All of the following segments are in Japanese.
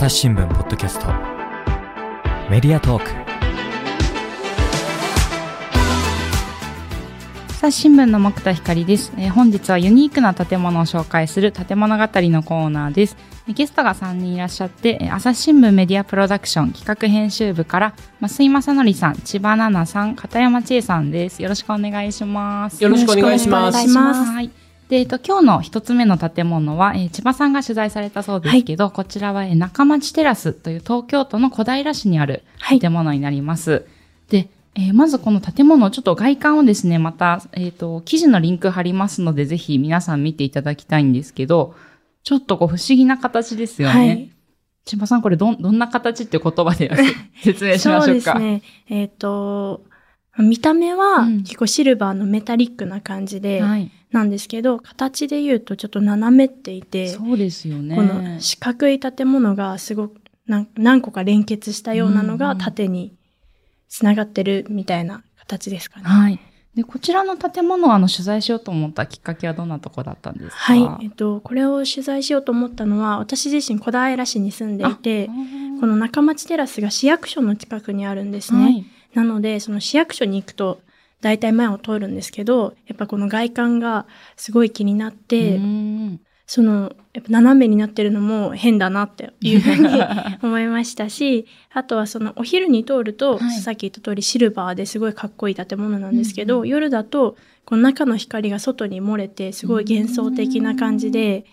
朝日新聞ポッドキャスト。メディアトーク。朝日新聞の木田光です、えー、本日はユニークな建物を紹介する建物語のコーナーです。ゲストが3人いらっしゃって朝日新聞メディアプロダクション企画編集部から増井正則さん千葉奈々さん片山千恵さんです。よろしくお願いします。よろしくお願いします。はいで、えっと、今日の一つ目の建物は、えー、千葉さんが取材されたそうですけど、はい、こちらは、えー、中町テラスという東京都の小平市にある建物になります。はい、で、えー、まずこの建物、ちょっと外観をですね、また、えっ、ー、と、記事のリンク貼りますので、ぜひ皆さん見ていただきたいんですけど、ちょっとこう不思議な形ですよね。はい、千葉さん、これど、どんな形って言葉で 説明しましょうか。そうですね。えっ、ー、と、見た目は結構シルバーのメタリックな感じで、なんですけど、形で言うとちょっと斜めっていて、そうですよね。この四角い建物がすごく何個か連結したようなのが縦につながってるみたいな形ですかね。はい。で、こちらの建物をあの取材しようと思ったきっかけはどんなとこだったんですか？はい。えっと、これを取材しようと思ったのは、私自身小平市に住んでいて、この中町テラスが市役所の近くにあるんですね。はい、なので、その市役所に行くと、大体前を通るんですけど、やっぱこの外観がすごい気になって、その、やっぱ斜めになってるのも変だなっていうふうに 思いましたし、あとはそのお昼に通ると、はい、さっき言った通りシルバーですごいかっこいい建物なんですけど、うん、夜だとこの中の光が外に漏れてすごい幻想的な感じで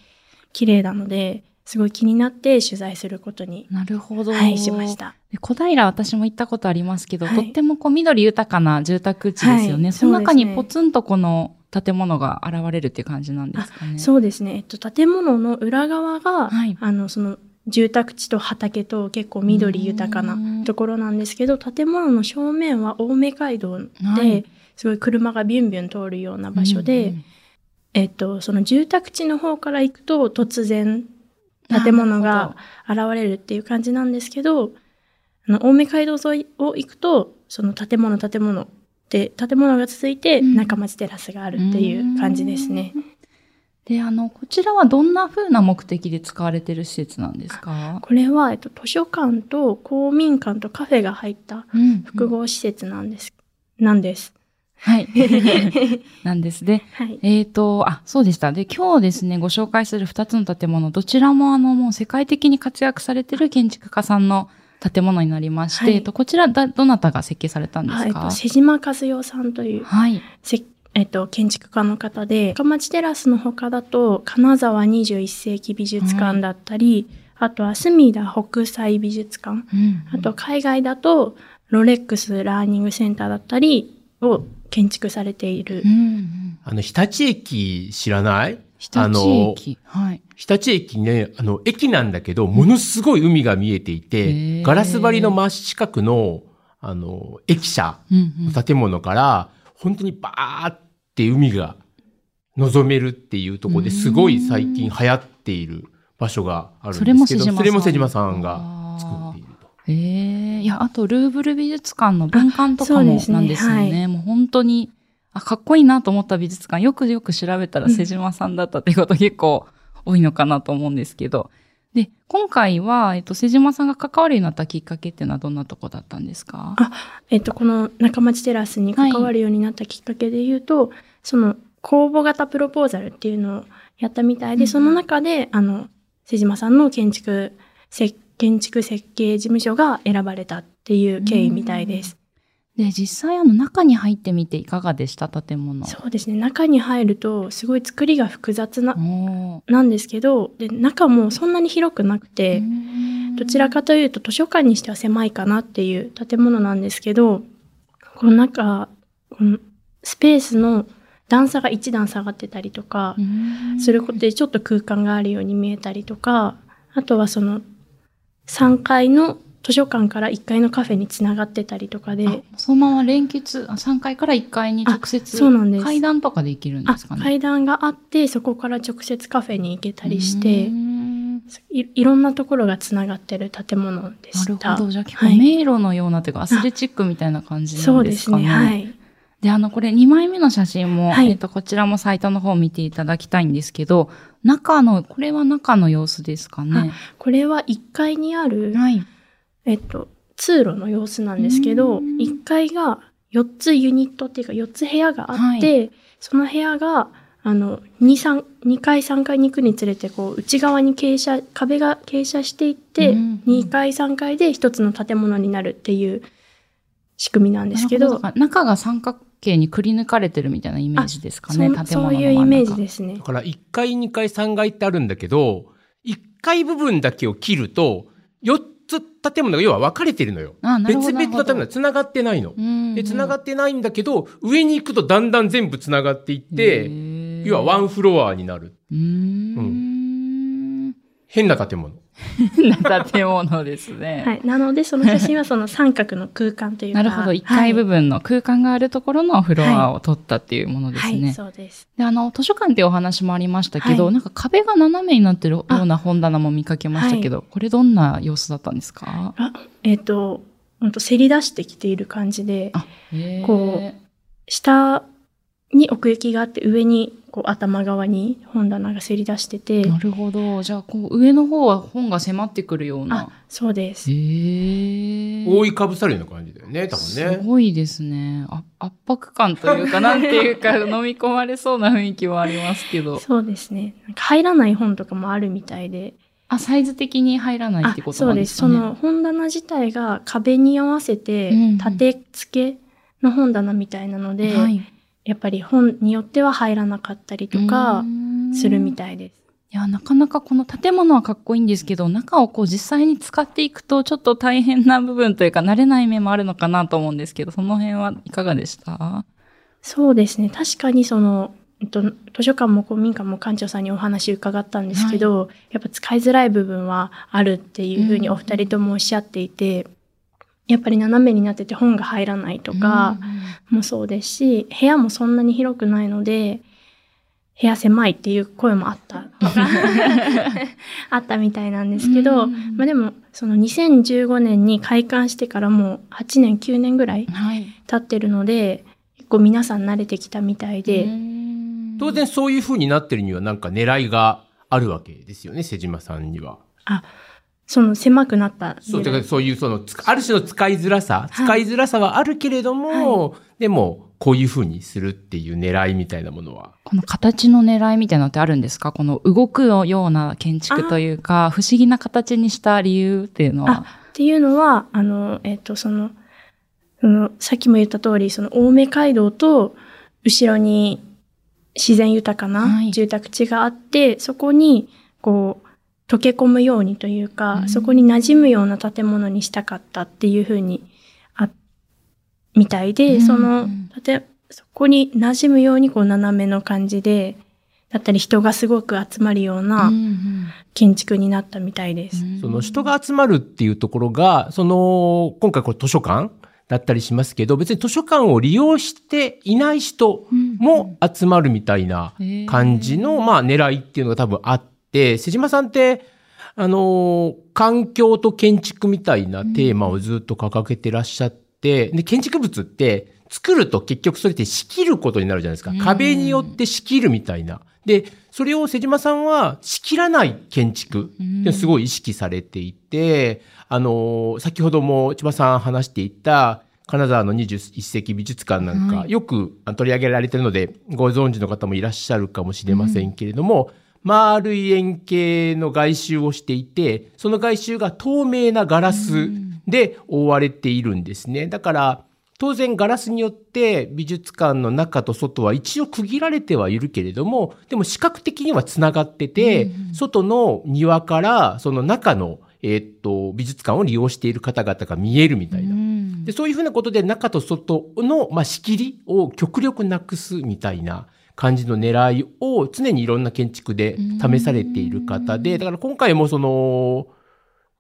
綺麗なので、すごい気になって取材することに。なるほど。はい、しました。小平私も行ったことありますけど、はい、とってもこう緑豊かな住宅地ですよね。はい、その中にポツンとこの建物が現れるっていう感じなんですかね。そうですね。えっと、建物の裏側が、はい、あの、その、住宅地と畑と結構緑豊かなところなんですけど、建物の正面は青梅街道で、はい、すごい車がビュンビュン通るような場所で、えっと、その住宅地の方から行くと突然建物が現れるっていう感じなんですけど、あの、青梅街道沿いを行くと、その建物建物で、建物が続いて中町テラスがあるっていう感じですね。で、あの、こちらはどんな風な目的で使われてる施設なんですか？これは、えっと、図書館と公民館とカフェが入った複合施設なんです。うんうん、なんです。はい。なんです。ね。はい、えっ、ー、と、あ、そうでした。で、今日ですね、ご紹介する二つの建物、どちらもあの、もう世界的に活躍されてる建築家さんの建物になりまして、はい、とこちらだ、どなたが設計されたんですか、はい、えっと、瀬島和代さんという、はい、えっと、建築家の方で、深町テラスの他だと、金沢21世紀美術館だったり、あとは隅田北斎美術館、うんうん、あと海外だと、ロレックスラーニングセンターだったりを建築されている。うんうん、あの、日立駅知らない？日立駅。はい。日立駅ね、あの、駅なんだけど、ものすごい海が見えていて、ガラス張りの真近くの、あの、駅舎の建物から、本当にバーって海が望めるっていうところですごい最近流行っている場所があるんですけど、それも瀬島さんが作っ。ええー、いや、あとルーブル美術館の文館とかもなんですよね。ねはい、もう本当にあ、かっこいいなと思った美術館、よくよく調べたら瀬島さんだったっていうこと結構多いのかなと思うんですけど。で、今回は、えっと、瀬島さんが関わるようになったきっかけっていうのはどんなとこだったんですか？あ、えっと、この中町テラスに関わるようになったきっかけで言うと、はい、その公募型プロポーザルっていうのをやったみたいで、うん、その中で、あの、瀬島さんの建築、建築設計事務所が選ばれたっていう経緯みたいです。で、実際あの中に入ってみていかがでした？建物。そうですね。中に入るとすごい作りが複雑な、なんですけど、で、中もそんなに広くなくて、どちらかというと図書館にしては狭いかなっていう建物なんですけど、この中、このスペースの段差が一段下がってたりとか、することでちょっと空間があるように見えたりとか、あとはその3階の図書館から1階のカフェにつながってたりとかで。そのまま連結、3階から1階に直接。そうなんです。階段とかで行けるんですかね？階段があって、そこから直接カフェに行けたりして、いいろんなところがつながってる建物でした。なるほど。じゃあ結構迷路のようなというか、はい、アスレチックみたいな感じなんですかね？そうですね。はい。で、あの、これ2枚目の写真も、はい、えっと、こちらもサイトの方を見ていただきたいんですけど、中の、これは中の様子ですかね？これは1階にある、はい、えっと、通路の様子なんですけど、1階が4つユニットっていうか4つ部屋があって、はい、その部屋が、あの、2、3、2階、3階に行くにつれて、こう、内側に傾斜、壁が傾斜していって、2階、3階で1つの建物になるっていう仕組みなんですけど。ど中が三角形にくり抜かれてるみたいなイメージですかね、建物のそういうイメージですね。だから1階、2階、3階ってあるんだけど、1階部分だけを切ると、4つ建物が要は分かれてるのよ。別々の建物は繋がってないの。で、繋がってないんだけど、上に行くとだんだん全部繋がっていって、要はワンフロアになる。うん、変な建物。な 建物ですね。はい。なので、その写真はその三角の空間というか。なるほど。1階部分の空間があるところのフロアを撮ったっていうものですね。はい、はい、そうです。で、あの、図書館っていうお話もありましたけど、はい、なんか壁が斜めになってるような本棚も見かけましたけど、これどんな様子だったんですか？あえっ、ー、と、本当せり出してきている感じで、こう、下に奥行きがあって上にこう頭側に本棚がせり出してて。なるほど。じゃあこう上の方は本が迫ってくるような。そうです。へ覆いかぶさるような感じだよね、多分ね。すごいですね。あ圧迫感というか、なんていうか、飲み込まれそうな雰囲気はありますけど。そうですね。入らない本とかもあるみたいで。あ、サイズ的に入らないってことなんですかね。そうです。その本棚自体が壁に合わせて、立て付けの本棚みたいなので、うんはいやっぱり本によっては入らなかったりとかするみたいです。いや、なかなかこの建物はかっこいいんですけど、中をこう実際に使っていくとちょっと大変な部分というか慣れない面もあるのかなと思うんですけど、その辺はいかがでした？そうですね。確かにその、えっと、図書館も公民館も館長さんにお話伺ったんですけど、はい、やっぱ使いづらい部分はあるっていうふうにお二人ともおっしゃっていて、やっぱり斜めになってて本が入らないとかもそうですし、部屋もそんなに広くないので、部屋狭いっていう声もあったとか あったみたいなんですけど、まあでもその2015年に開館してからもう8年9年ぐらい経ってるので、はい、結構皆さん慣れてきたみたいで。当然そういう風になってるにはなんか狙いがあるわけですよね、瀬島さんには。あ、その狭くなった。そう、だからそういうその、ある種の使いづらさ、使いづらさはあるけれども、はい、でも、こういうふうにするっていう狙いみたいなものは？この形の狙いみたいなのってあるんですか？この動くような建築というか、不思議な形にした理由っていうのは。っていうのは、あの、えっ、ー、と、その、その、さっきも言った通り、その、青梅街道と、後ろに自然豊かな住宅地があって、はい、そこに、こう、溶け込むようにというか、うん、そこに馴染むような建物にしたかったっていうふうに、あ、みたいで、うん、その、建、そこに馴染むようにこう斜めの感じで、だったり人がすごく集まるような建築になったみたいです。うん。うん、その人が集まるっていうところが、その、今回これ図書館だったりしますけど、別に図書館を利用していない人も集まるみたいな感じの、まあ狙いっていうのが多分あって、で、瀬島さんって、あの、環境と建築みたいなテーマをずっと掲げてらっしゃって、うん、で、建築物って作ると結局それって仕切ることになるじゃないですか。壁によって仕切るみたいな。で、それを瀬島さんは仕切らない建築ってすごい意識されていて、あの、先ほども千葉さん話していた、金沢の21世紀美術館なんか、よく取り上げられてるので、ご存知の方もいらっしゃるかもしれませんけれども、うん丸い円形の外周をしていて、その外周が透明なガラスで覆われているんですね。だから、当然ガラスによって美術館の中と外は一応区切られてはいるけれども、でも視覚的にはつながってて、外の庭からその中のえー、っと、美術館を利用している方々が見えるみたいな。でそういうふうなことで中と外の、まあ、仕切りを極力なくすみたいな感じの狙いを常にいろんな建築で試されている方で、だから今回もその、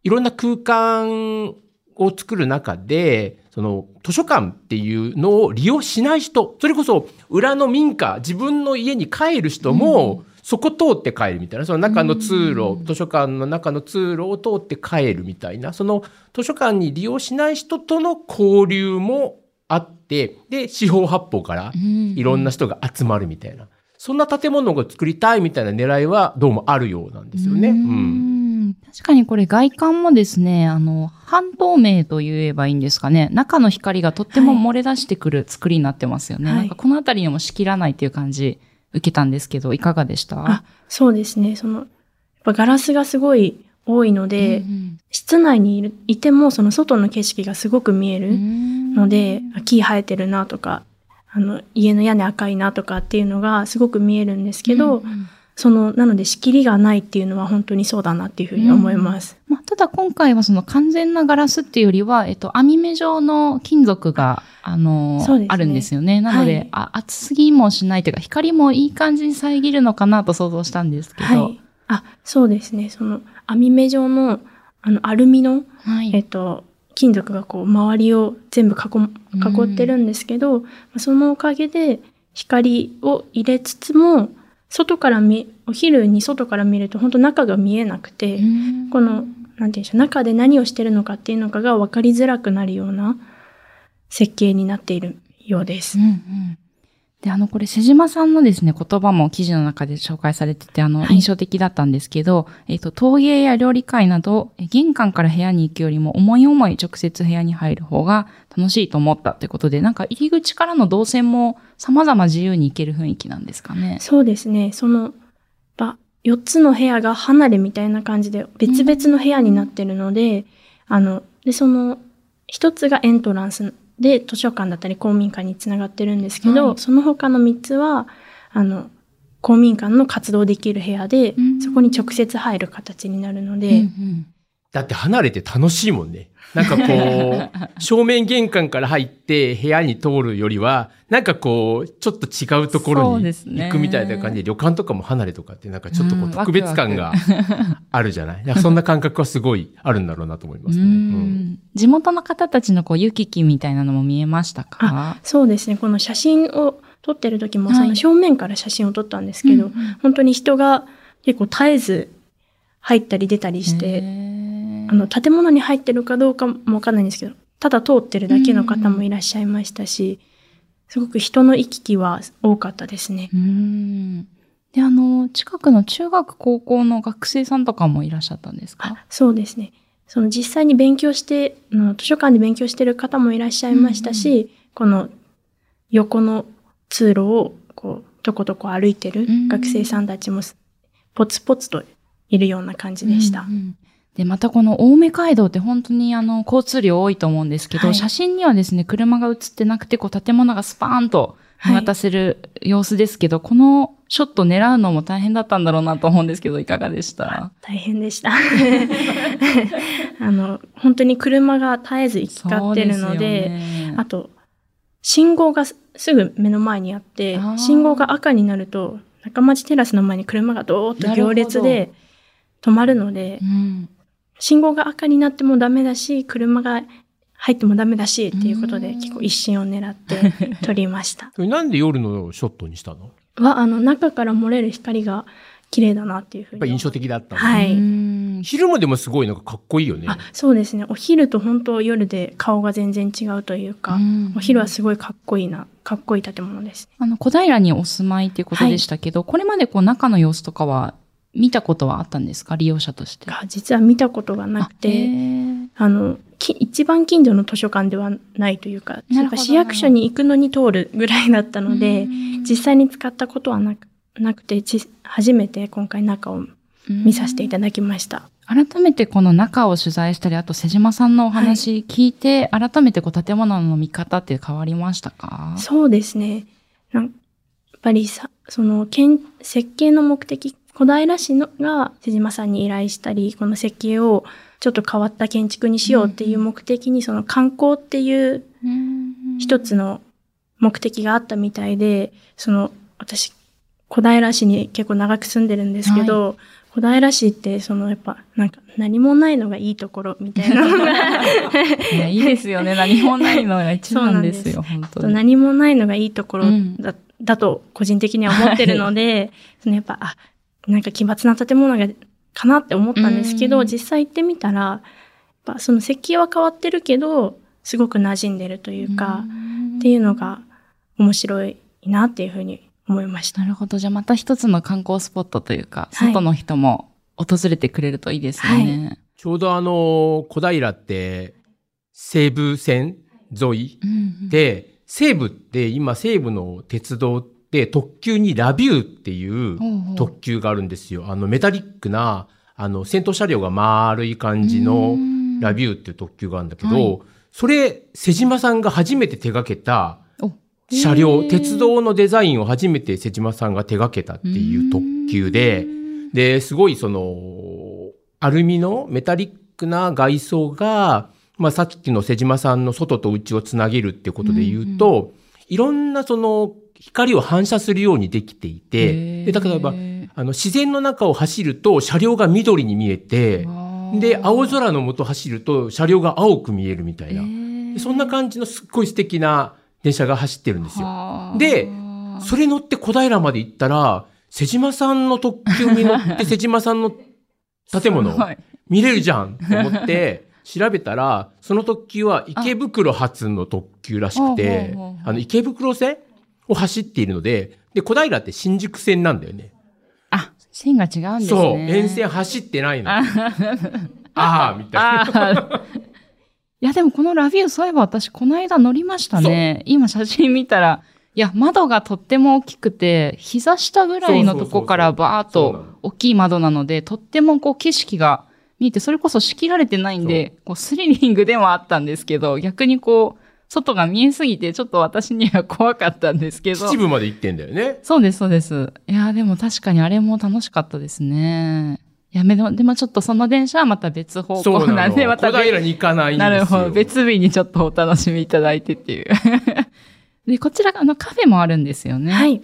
いろんな空間を作る中で、その図書館っていうのを利用しない人、それこそ裏の民家、自分の家に帰る人も、そこ通って帰るみたいな、その中の通路、図書館の中の通路を通って帰るみたいな、その図書館に利用しない人との交流もあって、で、四方八方からいろんな人が集まるみたいな。そんな建物を作りたいみたいな狙いはどうもあるようなんですよね。うん、確かにこれ外観もですね、あの、半透明と言えばいいんですかね。中の光がとっても漏れ出してくる作りになってますよね。はい、なんかこの辺りにも仕切らないっていう感じ受けたんですけど、いかがでした？あ、そうですね。その、やっぱガラスがすごい多いので、うんうん、室内にいるいてもその外の景色がすごく見えるので、木生えてるなとか、あの、家の屋根赤いなとかっていうのがすごく見えるんですけど、うんうんその、なので仕切りがないっていうのは本当にそうだなっていうふうに思います。うん、まあ、ただ今回はその完全なガラスっていうよりは、えっと、網目状の金属が、あの、ね、あるんですよね。なので、はい、あ、厚すぎもしないというか、光もいい感じに遮るのかなと想像したんですけど。はい。あ、そうですね。その、網目状の、あの、アルミの、はい、えっと、金属がこう、周りを全部囲、囲ってるんですけど、うん、そのおかげで、光を入れつつも、外から見、お昼に外から見ると本当中が見えなくて、この、なんていうんでしょう、中で何をしてるのかっていうのかが分かりづらくなるような設計になっているようです。うんうんで、あの、これ、瀬島さんのですね、言葉も記事の中で紹介されてて、あの、印象的だったんですけど、はい、えっ、と、陶芸や料理会など、玄関から部屋に行くよりも、思い思い直接部屋に入る方が楽しいと思ったってことで、なんか入り口からの動線も様々自由に行ける雰囲気なんですかね。そうですね。その、ば、4つの部屋が離れみたいな感じで、別々の部屋になってるので、あの、で、その、一つがエントランスで図書館だったり公民館につながってるんですけど、はい、その他の3つは、あの、公民館の活動できる部屋で、うん、そこに直接入る形になるので、うんうん、だって離れて楽しいもんね。なんかこう、正面玄関から入って部屋に通るよりは、なんかこう、ちょっと違うところに行くみたいな感じで、旅館とかも離れとかってなんかちょっとこう特別感があるじゃない、うん、そんな感覚はすごいあるんだろうなと思いますね。うん、地元の方たちのこう行き来みたいなのも見えましたか？そうですね。この写真を撮ってる時も、その正面から写真を撮ったんですけど、はい、本当に人が結構絶えず入ったり出たりして、あの、建物に入ってるかどうかもわかんないんですけど、ただ通ってるだけの方もいらっしゃいましたし、すごく人の行き来は多かったですね。で、あの、近くの中学高校の学生さんとかもいらっしゃったんですか？そうですね。その実際に勉強して、図書館で勉強してる方もいらっしゃいましたし、うんうん、この横の通路をこう、とことこ歩いてる学生さんたちもポツポツといるような感じでした。うんうんで、またこの青梅街道って本当にあの、交通量多いと思うんですけど、はい、写真にはですね、車が映ってなくて、こう、建物がスパーンと見渡せる様子ですけど、はい、このショット狙うのも大変だったんだろうなと思うんですけど、いかがでした？大変でした。あの、本当に車が絶えず行き交ってるので、であと、信号がすぐ目の前にあって、信号が赤になると、中町テラスの前に車がドーッと行列で止まるので、うん信号が赤になってもダメだし、車が入ってもダメだしっていうことで結構一心を狙って 撮りました。なんで夜のショットにしたの？は、あの、中から漏れる光が綺麗だなっていうふうに。やっぱ印象的だったはい。昼間でもすごいなんかかっこいいよね。あ、そうですね。お昼と本当夜で顔が全然違うというか、お昼はすごいかっこいいな、かっこいい建物です。あの、小平にお住まいっていうことでしたけど、はい、これまでこう中の様子とかは見たことはあったんですか？利用者として。実は見たことがなくて、あの、一番近所の図書館ではないというか、なんか市役所に行くのに通るぐらいだったので、実際に使ったことはなくなくて、初めて今回中を見させていただきました。改めてこの中を取材したり、あと瀬島さんのお話聞いて、はい、改めてこう建物の見方って変わりましたか？そうですね。やっぱりさ、その、設計の目的小平市のが瀬島さんに依頼したり、この設計をちょっと変わった建築にしようっていう目的に、その観光っていう一つの目的があったみたいで、その私、小平市に結構長く住んでるんですけど、はい、小平市ってそのやっぱなんか何もないのがいいところみたいな。の がいやいいですよね。何もないのが一番ですよ本当に。何もないのがいいところだうん、だと個人的には思ってるので、はい、そのやっぱあなんか奇抜な建物が、かなって思ったんですけど、実際行ってみたら、やっぱその設計は変わってるけど、すごく馴染んでるというか、っていうのが面白いなっていうふうに思いました。なるほど。じゃあまた一つの観光スポットというか、外の人も訪れてくれるといいですね。はい、ちょうどあの、小平って西武線沿いで、うんうん、西武って今西武の鉄道って特急にラビューっていう特急があるんですよ。あのメタリックな、あの先頭車両が丸い感じのラビューっていう特急があるんだけど、はい、それ、瀬島さんが初めて手掛けた車両、鉄道のデザインを初めて瀬島さんが手掛けたっていう特急で、で、すごいその、アルミのメタリックな外装が、まあさっきの瀬島さんの外と内をつなげるってことで言うと、うんうん、いろんなその光を反射するようにできていて、で例えば、あの自然の中を走ると車両が緑に見えて、で、青空の下走ると車両が青く見えるみたいな。そんな感じのすっごい素敵な電車が走ってるんですよ。で、それ乗って小平まで行ったら、瀬島さんの特急に乗って 瀬島さんの建物見れるじゃんと思って 調べたら、その特急は池袋発の特急らしくて、あの池袋線を走っているので、で、小平って新宿線なんだよね。あ、線が違うんですね。そう、沿線走ってないの。ああ、みたいな。いや、でもこのラビュー、そういえば私、この間乗りましたね。今写真見たら、いや、窓がとっても大きくて、膝下ぐらいのとこからバーっと大きい窓なので、とってもこう景色が見えて、それこそ仕切られてないんで、こうスリリングでもあったんですけど、逆にこう、外が見えすぎて、ちょっと私には怖かったんですけど。秩父まで行ってんだよね。そうです、そうです。いや、でも確かにあれも楽しかったですね。やめでもちょっとその電車はまた別方向なんで、また。小平に行かないんですよ。なるほど。別日にちょっとお楽しみいただいてっていう。で、こちら、あの、カフェもあるんですよね。はい。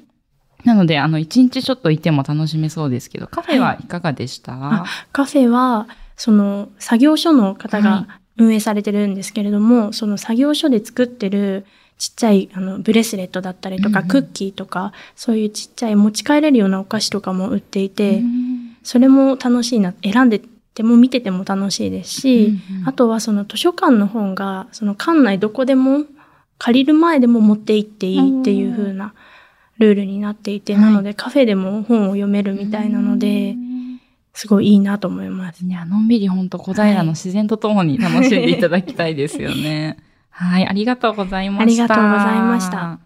なので、あの、一日ちょっといても楽しめそうですけど、カフェはいかがでした、はい、カフェは、その、作業所の方が運営されてるんですけれども、はい、その作業所で作ってるちっちゃいあのブレスレットだったりとか、うん、クッキーとか、そういうちっちゃい持ち帰れるようなお菓子とかも売っていて、うんそれも楽しいな、選んでても見てても楽しいですし、うんうん、あとはその図書館の本が、その館内どこでも借りる前でも持って行っていいっていう風なルールになっていて、なのでカフェでも本を読めるみたいなので、すごいいいなと思います。いや、のんびり本当小平の自然とともに楽しんでいただきたいですよね。はい、ありがとうございました。ありがとうございました。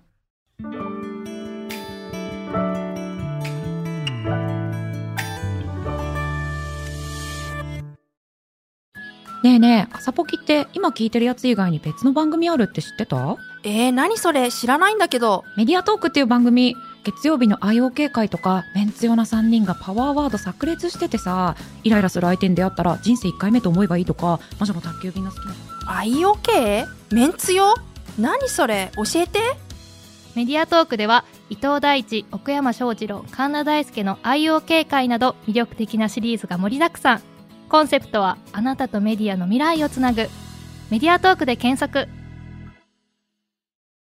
ねえねえ、朝ポキって今聞いてるやつ以外に別の番組あるって知ってた？えー、何それ？知らないんだけど。メディアトークっていう番組、月曜日の IOK 会とか、メンツ用な3人がパワーワード炸裂しててさ、イライラする相手に出会ったら人生1回目と思えばいいとか、魔女の宅急便が好きな。IOK? メンツ用何それ？教えて。メディアトークでは伊藤大地奥山翔二郎神田大輔の IOK 会など魅力的なシリーズが盛りだくさん。コンセプトはあなたとメディアの未来をつなぐ。メディアトークで検索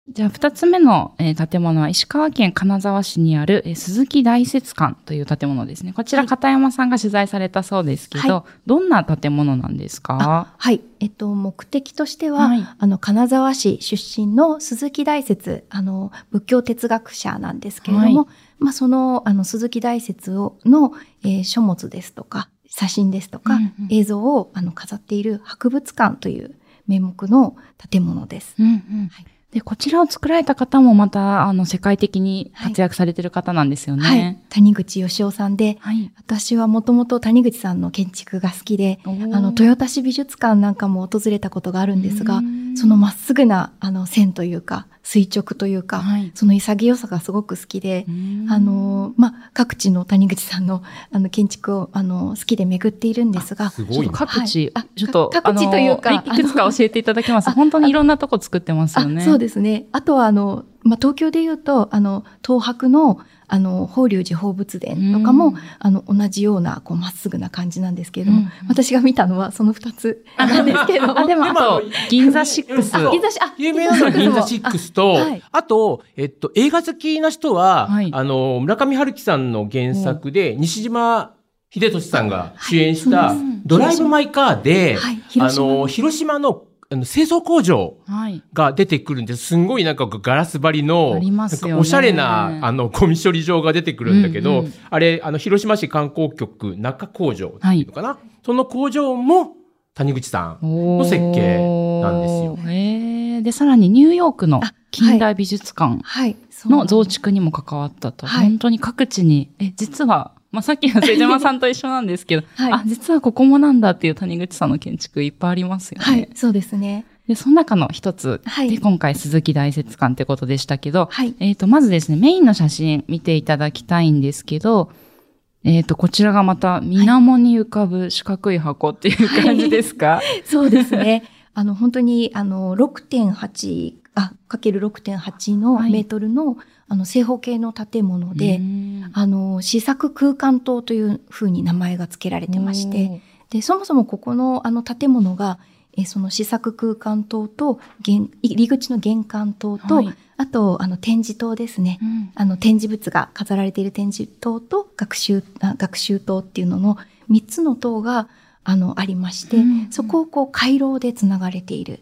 じゃあ、二つ目の、えー、建物は石川県金沢市にある、えー、鈴木大雪館という建物ですね。こちら、片山さんが取材されたそうですけど、はい、どんな建物なんですか？はい。えっと、目的としては、はい、あの、金沢市出身の鈴木大雪、あの、仏教哲学者なんですけれども、はい、まあ、その、あの、鈴木大雪をの、えー、書物ですとか、写真ですとか、うんうん、映像をあの飾っている博物館という名目の建物です。うんうん。はいで、こちらを作られた方もまた、あの、世界的に活躍されてる方なんですよね。はい。谷口義雄さんで、はい、私はもともと谷口さんの建築が好きで、あの、豊田市美術館なんかも訪れたことがあるんですが、そのまっすぐな、あの、線というか、垂直というか、はい、その潔さがすごく好きで、あの、まあ、各地の谷口さんの、あの、建築を、あの、好きで巡っているんですが、すごい、各地、はい、ちょっと、各地というか、いくつか教えていただけます？本当にいろんなとこ作ってますよね。そうですね。あとは、あの、まあ、東京で言うと、あの、東博の、あの、法隆寺放仏殿とかも、あの、同じような、こう、まっすぐな感じなんですけれども、私が見たのはその二つなんですけど。あ、でも、あと、銀座シックス。銀座シあ、有名なのは銀座シックスと、あと、えっと、映画好きな人は、あの、村上春樹さんの原作で、西島秀俊さんが主演した、ドライブ・マイ・カーで、あの、広島のあの清掃工場が出てくるんです。すんごいなんかガラス張りの、おしゃれな、あの、ゴミ処理場が出てくるんだけど、うん。うん、あれ、あの、広島市観光局中工場っていうのかな、はい、その工場も谷口さんの設計なんですよ。えー、で、さらにニューヨークの近代美術館の増築にも関わったと。はい、本当に各地に、え、実は、まあ、さっきの瀬島さんと一緒なんですけど、はい、あ、実はここもなんだっていう谷口さんの建築いっぱいありますよね。はい、そうですね。で、その中の一つで、今回鈴木大説館ってことでしたけど、はい、えっ、と、まずですね、メインの写真見ていただきたいんですけど、えっ、ー、と、こちらがまた、水面に浮かぶ四角い箱っていう感じですか、はい、そうですね。あの、本当に、あの、6.8、あ、かける6.8のメートルの、はいあの、正方形の建物で、あの、試作空間棟というふうに名前が付けられてまして、で、そもそもここのあの建物が、えその試作空間棟と、入り口の玄関棟と、はい、あと、あの、展示棟ですね、うん、あの、展示物が飾られている展示棟と、学習、学習棟っていうのの3つの棟が、あの、ありまして、うん、そこをこう、回廊でつながれている。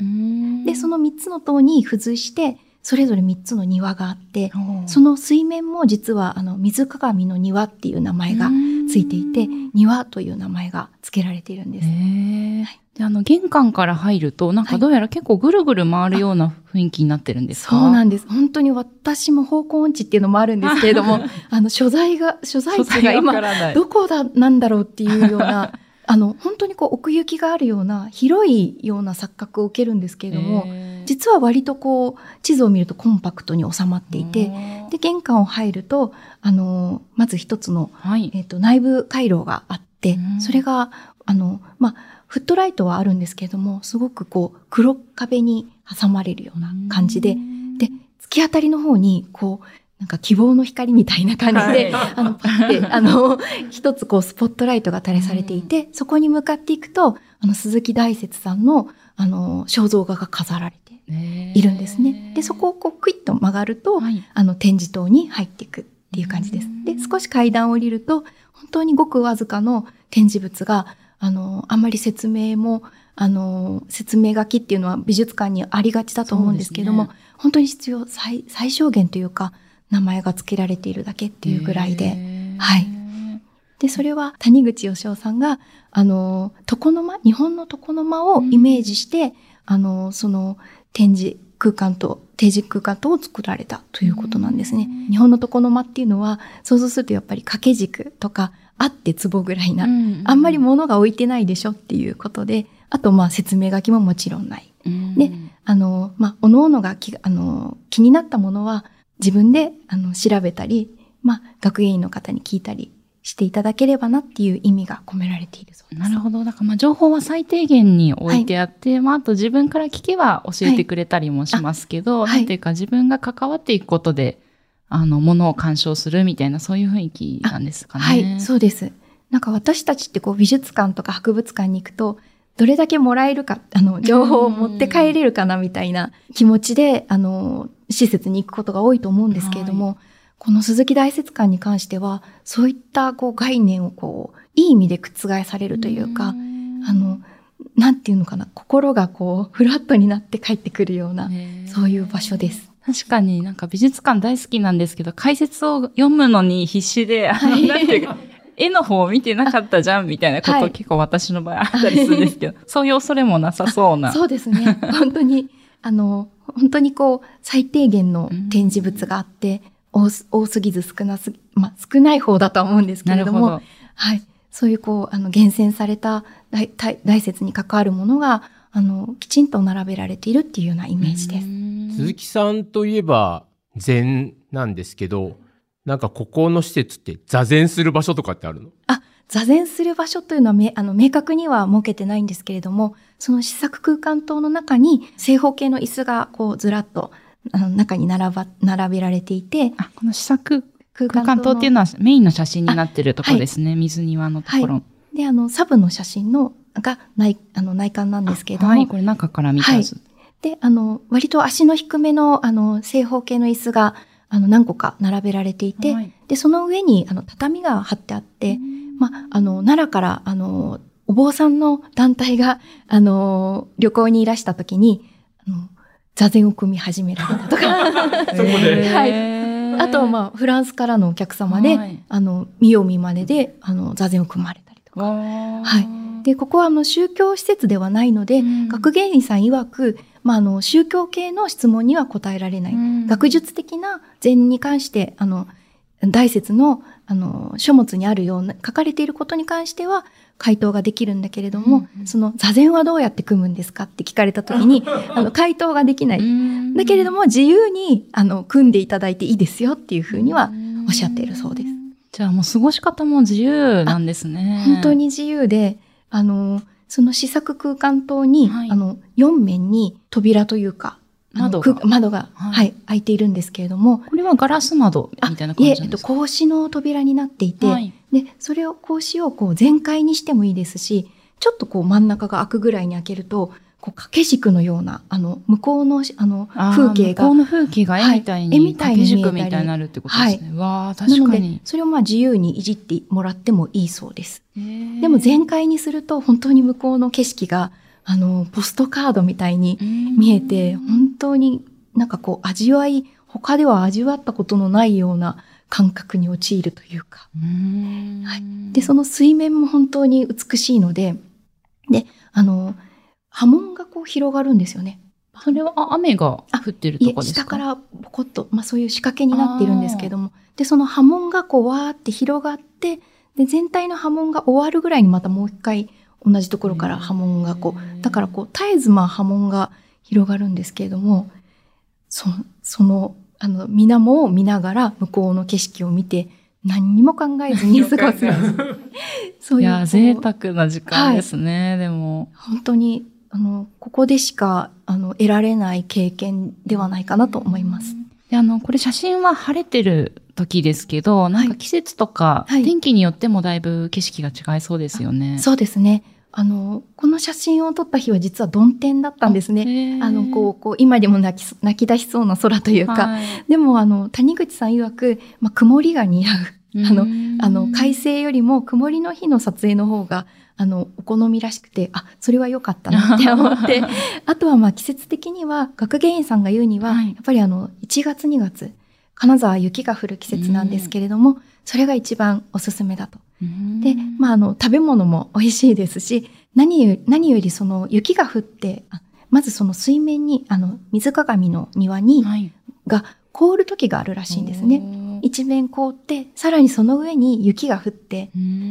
で、その3つの棟に付随して、それぞれ3つの庭があって、その水面も実はあの水鏡の庭っていう名前がついていて、庭という名前が付けられているんです。はい、であの玄関から入ると、なんかどうやら結構ぐるぐる回るような雰囲気になってるんですか、そうなんです。本当に私も方向音痴っていうのもあるんですけれども、あの所在が、所在地が今どこだなんだろうっていうような、あの本当にこう奥行きがあるような広いような錯覚を受けるんですけれども、実は割とこう地図を見るとコンパクトに収まっていてで玄関を入るとあのまず一つの、はい、えーと、内部回廊があってそれがあの、まあ、フットライトはあるんですけれどもすごくこう黒壁に挟まれるような感じでで突き当たりの方にこうなんか希望の光みたいな感じで、はい、あの、パって、あの、一つこうスポットライトが垂れされていて、そこに向かっていくと、あの、鈴木大拙さんの、あの、肖像画が飾られているんですね。で、そこをこうクイッと曲がると、はい、あの展示棟に入っていくっていう感じです。で、少し階段を降りると、本当にごくわずかの展示物が、あの、あんまり説明も、あの、説明書きっていうのは美術館にありがちだと思うんですけども、ね、本当に必要最、最小限というか、名前が付けられているだけっていうぐらいで、はい。で、それは谷口義雄さんが、あの、床の間、日本の床の間をイメージして、あの、その展示空間と、定時空間とを作られたということなんですね。日本の床の間っていうのは、想像するとやっぱり掛け軸とか、あって壺ぐらいな、あんまり物が置いてないでしょっていうことで、あとまあ説明書きももちろんない。で、あの、まあ、おのおのがきあの気になったものは自分であの調べたり、まあ、学芸員の方に聞いたりしていただければなっていう意味が込められているそうです。なるほど。だからまあ情報は最低限に置いてあって、はい、まああと自分から聞けば教えてくれたりもしますけど、はい、なんていうか自分が関わっていくことで、あの、ものを鑑賞するみたいなそういう雰囲気なんですかね。はい、そうです。なんか私たちってこう美術館とか博物館に行くと、どれだけもらえるか、あの、情報を持って帰れるかなみたいな気持ちで、あの、施設に行くことが多いと思うんですけれども、はいこの鈴木大説館に関しては、そういったこう概念をこう、いい意味で覆されるというか、あの、なんていうのかな、心がこう、フラットになって帰ってくるような、そういう場所です。確かになんか美術館大好きなんですけど、解説を読むのに必死で、あの、なんていうか、絵の方を見てなかったじゃんみたいなこと結構私の場合あったりするんですけど、はい、そういう恐れもなさそうな。そうですね。本当に、あの、本当にこう、最低限の展示物があって、多多すぎず少なすぎ、まあ、少ない方だとは思うんですけれども、どはい。そういうこう、あの、厳選された大大説に関わるものが、あの、きちんと並べられているっていうようなイメージです。鈴木さんといえば、禅なんですけど、なんかここの施設って座禅する場所とかってあるの？あ、座禅する場所というのはめあの明確には設けてないんですけれども、その試作空間棟の中に正方形の椅子がこうずらっとあの中に並ば、並べられていて。あ、この試作空間棟っていうのはメインの写真になってるところですね。はい、水庭のところ、はい。で、あの、サブの写真の、が内、あの、内観なんですけれども。はい、これ中から見たやつ。はい、で、あの、割と足の低めの、あの、正方形の椅子が、あの、何個か並べられていて、はい、で、その上に、あの、畳が張ってあって、まあ、あの、奈良から、あの、お坊さんの団体が、あの、旅行にいらした時に、あの座禅を組み始められたとか。そこで。はい。あと、まあ、フランスからのお客様で、はい、あの、見よう見まねで、あの、座禅を組まれたりとか。はい。で、ここは、あの、宗教施設ではないので、うん、学芸員さん曰く、まあ、あの、宗教系の質問には答えられない。うん、学術的な禅に関して、あの、大説の、あの、書物にあるような、書かれていることに関しては、回答ができるんだけれども、うん、その座禅はどうやって組むんですかって聞かれた時に、あの、回答ができない。だけれども、自由に、あの、組んでいただいていいですよっていうふうにはおっしゃっているそうです。じゃあもう過ごし方も自由なんですね。本当に自由で、あの、その試作空間棟に、はい、あの、4面に扉というか、窓が窓が、はい、はい、開いているんですけれども。これはガラス窓みたいな感じですか？いえ、えっと、格子の扉になっていて、はい、で、それを、格子をこう全開にしてもいいですし、ちょっとこう真ん中が開くぐらいに開けると、こう掛け軸のような、あの、向こうの、あの、風景が。向こうの風景が絵みたいに、はい、絵みたいに掛け軸みたいになるってことですね。はい、わあ確かに。なので、それをまあ自由にいじってもらってもいいそうです。でも全開にすると、本当に向こうの景色が、あの、ポストカードみたいに見えて、本当になんかこう味わい、他では味わったことのないような感覚に陥るというか。うはい、で、その水面も本当に美しいので、で、あの、波紋がこう広がるんですよね。それは雨が降ってるとこですか？下からポコッと、まあそういう仕掛けになってるんですけれども、で、その波紋がこうわーって広がって、で、全体の波紋が終わるぐらいにまたもう一回同じところから波紋がこう、だからこう絶えずまあ波紋が広がるんですけれども、そその、あの、水面を見ながら向こうの景色を見て、何にも考えずに過ごす。そういう。いや、贅沢な時間ですね、はい、でも。本当に、あの、ここでしか、あの、得られない経験ではないかなと思います。であの、これ写真は晴れてる時ですけど、なんか季節とか、天気によってもだいぶ景色が違いそうですよね。そうですね。あの、この写真を撮った日は実は曇天だったんですね。あの、こう、こう、今でも泣き、泣き出しそうな空というか、はい、でも、あの、谷口さん曰く、まあ、曇りが似合う。あの、あの、快晴よりも曇りの日の撮影の方が、あの、お好みらしくて、あ、それは良かったなって 思って、あとはまあ季節的には、学芸員さんが言うには、はい、やっぱりあの、1月2月、金沢雪が降る季節なんですけれども、それが一番おすすめだと。で、まあ、あの、食べ物も美味しいですし、何より、何よりその雪が降って、まずその水面に、あの、水鏡の庭に、はい、が凍る時があるらしいんですね。一面凍って、さらにその上に雪が降って、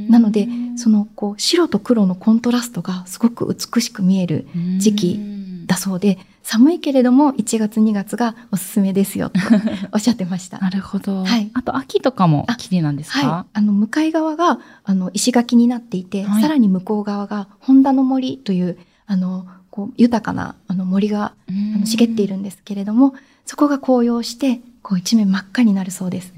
なので、その、こう、白と黒のコントラストがすごく美しく見える時期だそうで、寒いけれども1月2月がおすすめですよと おっしゃってました。なるほど。はい。あと秋とかも綺麗なんですか？はい。あの、向かい側が、あの、石垣になっていて、はい、さらに向こう側が、本田の森という、あの、こう、豊かな、あの、森が、あの茂っているんですけれども、そこが紅葉して、こう、一面真っ赤になるそうです。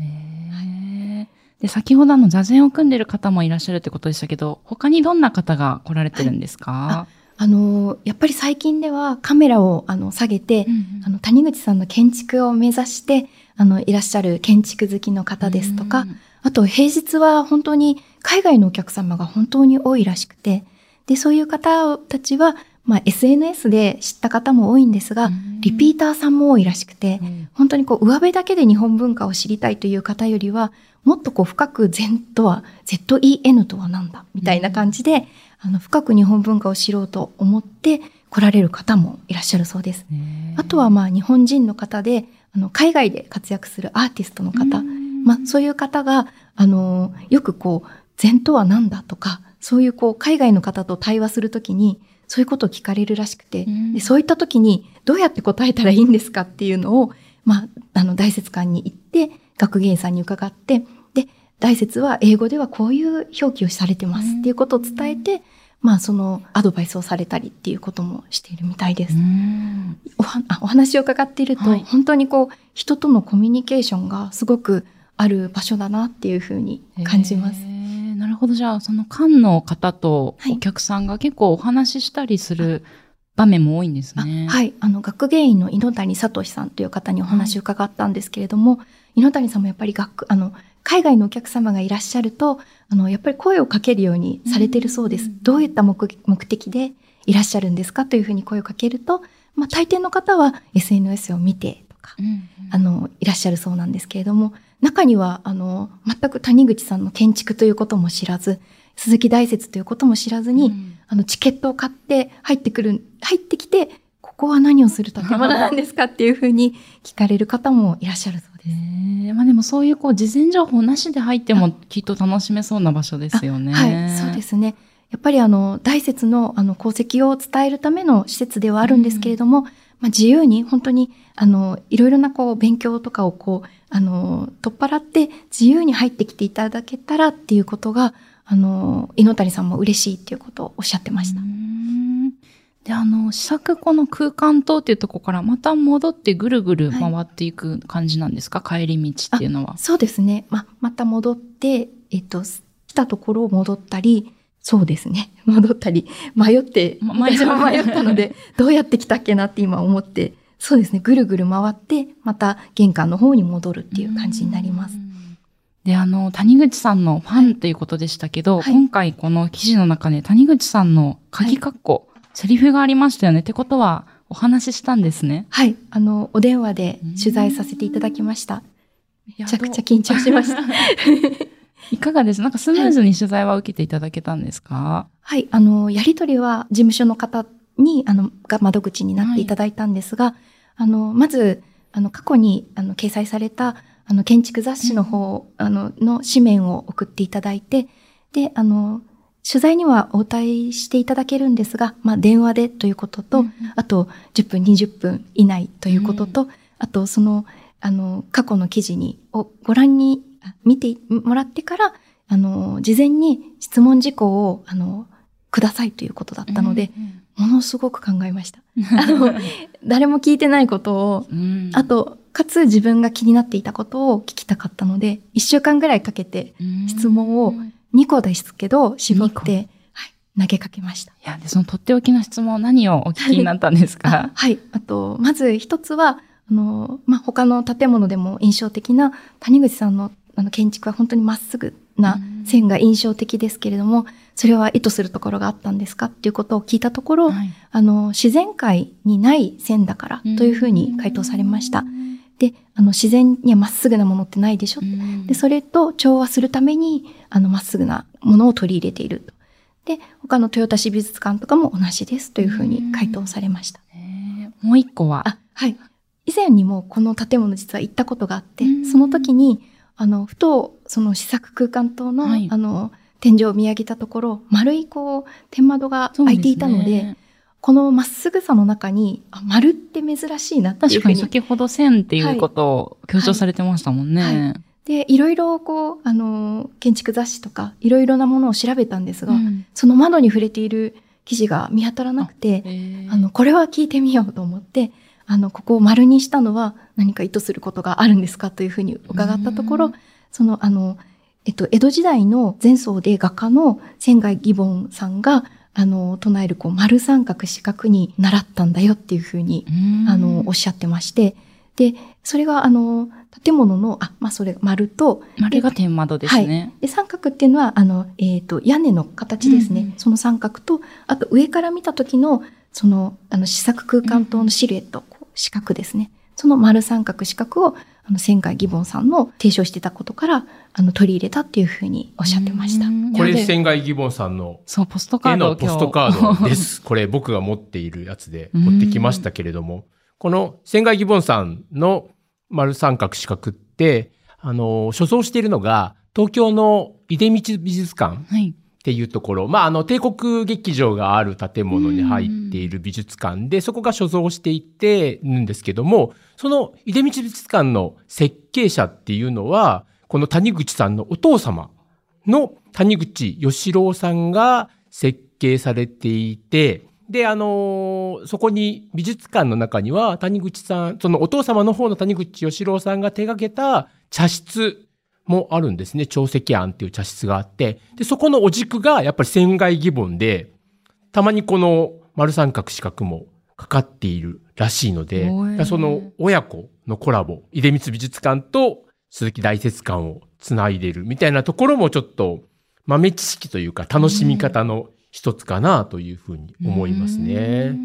で、先ほどあの座禅を組んでる方もいらっしゃるってことでしたけど、他にどんな方が来られてるんですか、はいあの、やっぱり最近ではカメラをあの下げて、うんうん、あの、谷口さんの建築を目指して、あの、いらっしゃる建築好きの方ですとか、うん、あと平日は本当に海外のお客様が本当に多いらしくて、で、そういう方たちは、まあ、SNS で知った方も多いんですが、リピーターさんも多いらしくて、本当にこう、上辺だけで日本文化を知りたいという方よりは、もっとこう、深く禅とは、ZEN とは何だみたいな感じで、あの、深く日本文化を知ろうと思って来られる方もいらっしゃるそうです。あとはまあ、日本人の方で、あの、海外で活躍するアーティストの方、まあ、そういう方が、あの、よくこう、禅とは何だとか、そういうこう、海外の方と対話するときに、そういうことを聞かれるらしくて、でそういったときに、どうやって答えたらいいんですかっていうのを、まあ、あの、大説館に行って、学芸員さんに伺って、で、大説は英語ではこういう表記をされてますっていうことを伝えて、まあそのアドバイスをされたりっていうこともしているみたいです。おお話を伺っていると、はい、本当にこう人とのコミュニケーションがすごくある場所だなっていうふうに感じます。なるほど。じゃあその館の方とお客さんが結構お話ししたりする、場面も多いんですね。はい。あの、学芸員の猪谷聡さんという方にお話を伺ったんですけれども、うん、猪谷さんもやっぱり学、あの、海外のお客様がいらっしゃると、あの、やっぱり声をかけるようにされてるそうです。どういった目的でいらっしゃるんですかというふうに声をかけると、まあ、大抵の方は SNS を見てとか、うんうん、あの、いらっしゃるそうなんですけれども、中には、あの、全く谷口さんの建築ということも知らず、鈴木大拙ということも知らずに、うん、あの、チケットを買って入ってくる、入ってきて、ここは何をする建物 なんですかっていうふうに聞かれる方もいらっしゃるそうです。まあでもそういうこう事前情報なしで入ってもきっと楽しめそうな場所ですよね。はい、そうですね。やっぱりあの、大説のあの功績を伝えるための施設ではあるんですけれども、うん、まあ自由に本当にあの、いろいろなこう勉強とかをこう、あの、取っ払って自由に入ってきていただけたらっていうことが、あの、井ノ谷さんも嬉しいっていうことをおっしゃってました。で、あの、試作この空間島っていうとこからまた戻ってぐるぐる回っていく感じなんですか、はい、帰り道っていうのは。そうですね。ま、また戻って、えっと、来たところを戻ったり、そうですね。戻ったり、迷って、迷ったので、どうやって来たっけなって今思って、そうですね。ぐるぐる回って、また玄関の方に戻るっていう感じになります。で、あの、谷口さんのファンということでしたけど、はい、今回この記事の中で谷口さんの鍵括弧、はいセリフがありましたよね。ってことは、お話ししたんですね。はい。あの、お電話で取材させていただきました。めちゃくちゃ緊張しました。いかがです？なんかスムーズに取材は受けていただけたんですか？はい。あの、やりとりは事務所の方に、あの、が窓口になっていただいたんですが、はい、あの、まず、あの、過去に、あの、掲載された、あの、建築雑誌の方、うん、あの、の紙面を送っていただいて、で、あの、取材には応対していただけるんですが、まあ、電話でということと、うん、あと、10分、20分以内ということと、うん、あと、その、あの、過去の記事に、をご覧に、見てもらってから、あの、事前に質問事項を、あの、くださいということだったので、うん、ものすごく考えました。あの、誰も聞いてないことを、あと、かつ自分が気になっていたことを聞きたかったので、一週間ぐらいかけて質問を2個ですけど、絞って、はい、投げかけました。いや、で、そのとっておきの質問、何をお聞きになったんですか？はい。あと、まず一つは、あの、まあ、他の建物でも印象的な谷口さんのあの建築は本当にまっすぐな線が印象的ですけれども、それは意図するところがあったんですかっていうことを聞いたところ、はい、あの、自然界にない線だからというふうに回答されました。で、あの、自然にはまっすぐなものってないでしょ、うん、で、それと調和するために、あの、まっすぐなものを取り入れていると。で、他の豊田市美術館とかも同じですというふうに回答されました。うん、もう一個は？あ、はい。以前にもこの建物実は行ったことがあって、その時に、あの、ふと、その試作空間棟の、はい、あの、天井を見上げたところ、丸いこう、天窓が開いていたので、このまっすぐさの中に、あ、丸って珍しいなっていう確かに先ほど線っていうことを強調されてましたもんね。はい。はい、で、いろいろこう、あの、建築雑誌とか、いろいろなものを調べたんですが、うん、その窓に触れている記事が見当たらなくて、あの、これは聞いてみようと思って、あの、ここを丸にしたのは何か意図することがあるんですかというふうに伺ったところ、その、あの、えっと、江戸時代の前奏で画家の仙外義梵さんが、あの、唱えるこう丸三角四角に習ったんだよっていうふうに、あの、おっしゃってまして、で、それがあの、建物の、あ、まあ、それ丸と、丸が天窓ですね。はい、で、三角っていうのは、あの、えっ、ー、と、屋根の形ですね、うんうん。その三角と、あと上から見た時の、その、あの、四作空間灯のシルエット、こう四角ですね。その丸三角四角を、あの、仙海義梵さんの提唱してたことから、あの、取り入れたっていうふうにおっしゃってました。これ、仙外義梵さんの、そう、ポストカードのポストカードです。これ、僕が持っているやつで持ってきましたけれども、この仙外義梵さんの丸三角四角って、あの、所蔵しているのが、東京の出道美術館。はいっていうところ、まあ、あの、帝国劇場がある建物に入っている美術館で、そこが所蔵していてるんですけども、その出道美術館の設計者っていうのは、この谷口さんのお父様の谷口義郎さんが設計されていて、で、あのー、そこに美術館の中には谷口さん、そのお父様の方の谷口義郎さんが手掛けた茶室もあるんですね。長石庵っていう茶室があって。で、そこのお軸がやっぱり船外義本で、たまにこの丸三角四角もかかっているらしいので、その親子のコラボ、出光美術館と鈴木大拙館をつないでるみたいなところもちょっと豆知識というか楽しみ方の一つかなというふうに思いますね。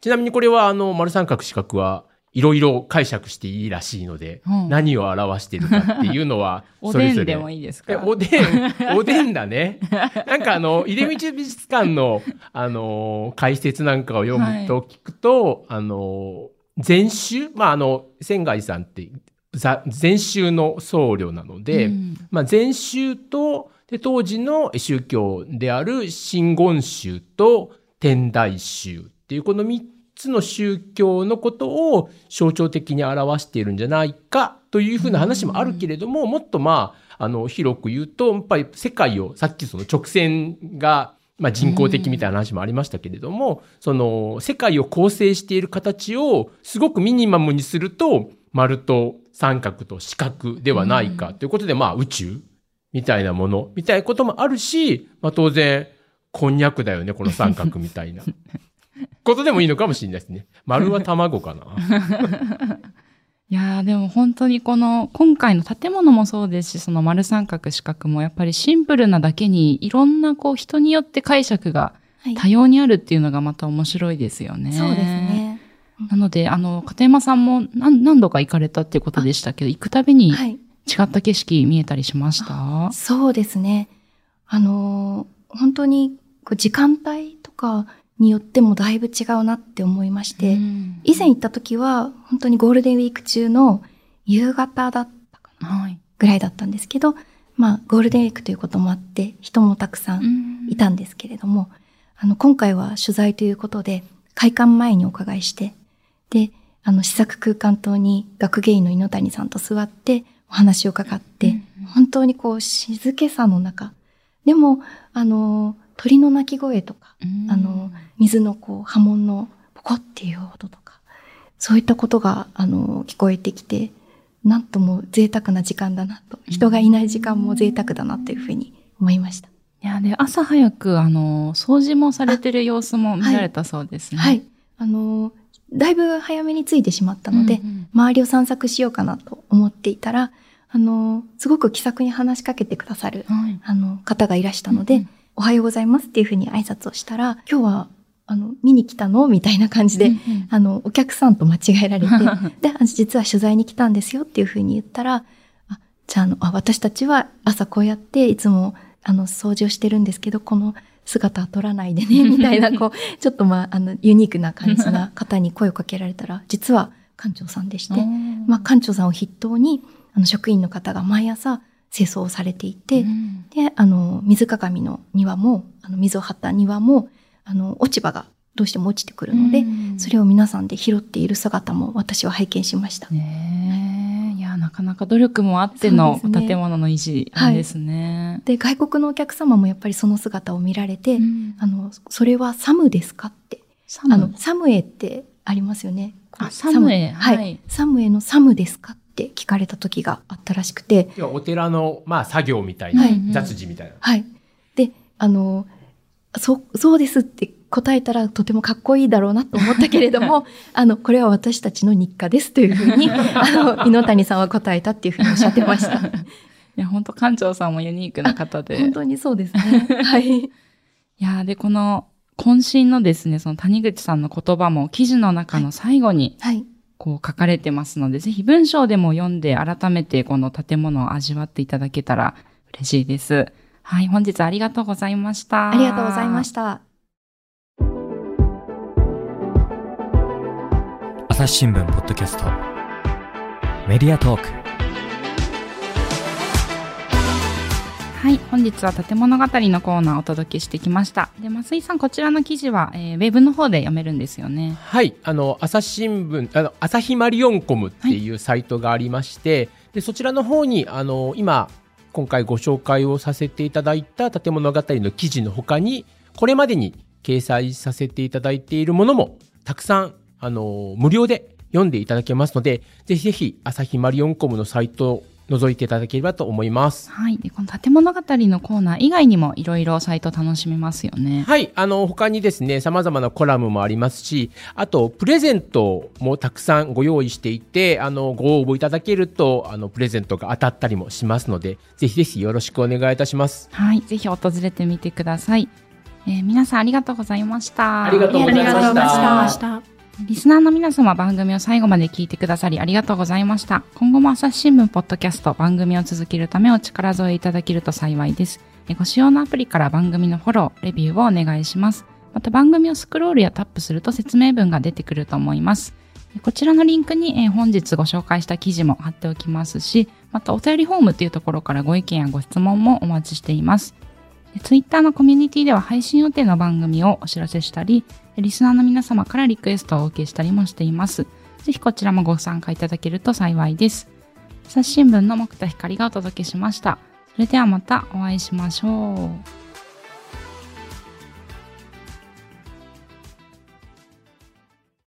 ちなみにこれはあの丸三角四角はいろいろ解釈していいらしいので、うん、何を表してるかっていうのは それぞれ。おでんでもいいですか？おでん、おでんだね。なんかあの、入り口美術館の、あの、解説なんかを読むと聞くと、はい、あの、禅宗まああの、仙外さんって禅宗の僧侶なので、うん、まあ禅宗と、で、当時の宗教である真言宗と天台宗っていうこの3つの宗教のことを象徴的に表しているんじゃないかというふうな話もあるけれども、もっとまあ、あの、広く言うと、やっぱり世界を、さっきその直線が、まあ人工的みたいな話もありましたけれども、その世界を構成している形をすごくミニマムにすると、丸と三角と四角ではないかということで、まあ宇宙みたいなものみたいなこともあるし、まあ当然、こんにゃくだよね、この三角みたいな。ことでもいいのかもしれないですね。丸は卵かな。いやーでも本当にこの今回の建物もそうですしその丸三角四角もやっぱりシンプルなだけにいろんなこう人によって解釈が多様にあるっていうのがまた面白いですよね。そうですね。なのであの片山さんも何何度か行かれたっていうことでしたけど行くたびに違った景色見えたりしました、はい、そうですね。あの本当にこう時間帯とかによってもだいぶ違うなって思いまして、うん、以前行った時は本当にゴールデンウィーク中の夕方だったかな、はい、ぐらいだったんですけど、まあゴールデンウィークということもあって人もたくさんいたんですけれども、うん、あの今回は取材ということで開館前にお伺いして、で、あの試作空間棟に学芸員の猪谷さんと座ってお話を伺って、うん、本当にこう静けさの中、でも、あの、鳥の鳴き声とか、あの、水のこう波紋のポコっていう音とか、そういったことが、あの、聞こえてきて、なんとも贅沢な時間だなと、人がいない時間も贅沢だなというふうに思いました。いや、で、朝早く、あの、掃除もされてる様子も見られたそうですね。はい。はい、あの、だいぶ早めに着いてしまったので、うんうん、周りを散策しようかなと思っていたら、あの、すごく気さくに話しかけてくださる、はい、あの、方がいらしたので、うんうんおはようございますっていうふうに挨拶をしたら、今日はあの、見に来たの？みたいな感じで、うんうん、あの、お客さんと間違えられて、で、実は取材に来たんですよっていうふうに言ったら、あ、じゃあ、あの、あ私たちは朝こうやっていつも、あの、掃除をしてるんですけど、この姿は撮らないでね、みたいな、こう、ちょっとまあ、あの、ユニークな感じな方に声をかけられたら、実は館長さんでして、まあ、館長さんを筆頭に、あの、職員の方が毎朝、清掃をされていて、うん、で、あの、水鏡の庭も、あの、水を張った庭も、あの、落ち葉がどうしても落ちてくるので、うん、それを皆さんで拾っている姿も私は拝見しました。ねいや、なかなか努力もあっての建物の維持ですね。で、外国のお客様もやっぱりその姿を見られて、うん、あの、それはサムですかって。サムあの、サムエってありますよね。あ、サムエはい。サムエのサムですかって聞かれた時があったらしくて。お寺の、まあ、作業みたいな、はい、雑事みたいな。はい。で、あの、そ、そうですって答えたらとてもかっこいいだろうなと思ったけれども、あの、これは私たちの日課ですというふうに、あの、猪谷さんは答えたっていうふうにおっしゃってました。いや、本当館長さんもユニークな方で。本当にそうですね。はい。いや、で、この、渾身のですね、その谷口さんの言葉も記事の中の最後に、はい、はいこう書かれてますので、ぜひ文章でも読んで改めてこの建物を味わっていただけたら嬉しいです。はい、本日ありがとうございました。ありがとうございました。朝日新聞ポッドキャストメディアトークはい、本日は建物語のコーナーをお届けしてきました。で、増井さん、こちらの記事は、えー、ウェブの方で読めるんですよね。はい、あの、朝日新聞、あの、朝日マリオンコムっていうサイトがありまして、はい、で、そちらの方に、あの、今、今回ご紹介をさせていただいた建物語の記事の他に、これまでに掲載させていただいているものも、たくさん、あの、無料で読んでいただけますので、ぜひぜひ、朝日マリオンコムのサイト覗いていただければと思います。はい。で、この建物語のコーナー以外にもいろいろサイト楽しめますよね。はい。あの、他にですね、様々なコラムもありますし、あと、プレゼントもたくさんご用意していて、あの、ご応募いただけると、あの、プレゼントが当たったりもしますので、ぜひぜひよろしくお願いいたします。はい。ぜひ訪れてみてください。えー、皆さんありがとうございました。ありがとうございました。リスナーの皆様番組を最後まで聞いてくださりありがとうございました。今後も朝日新聞ポッドキャスト番組を続けるためお力添えいただけると幸いです。ご使用のアプリから番組のフォロー、レビューをお願いします。また番組をスクロールやタップすると説明文が出てくると思います。こちらのリンクに本日ご紹介した記事も貼っておきますし、またお便りフォームというところからご意見やご質問もお待ちしています。ツイッターのコミュニティでは配信予定の番組をお知らせしたり、リスナーの皆様からリクエストをお受けしたりもしています。ぜひこちらもご参加いただけると幸いです。朝日新聞の木田光がお届けしました。それではまたお会いしましょう。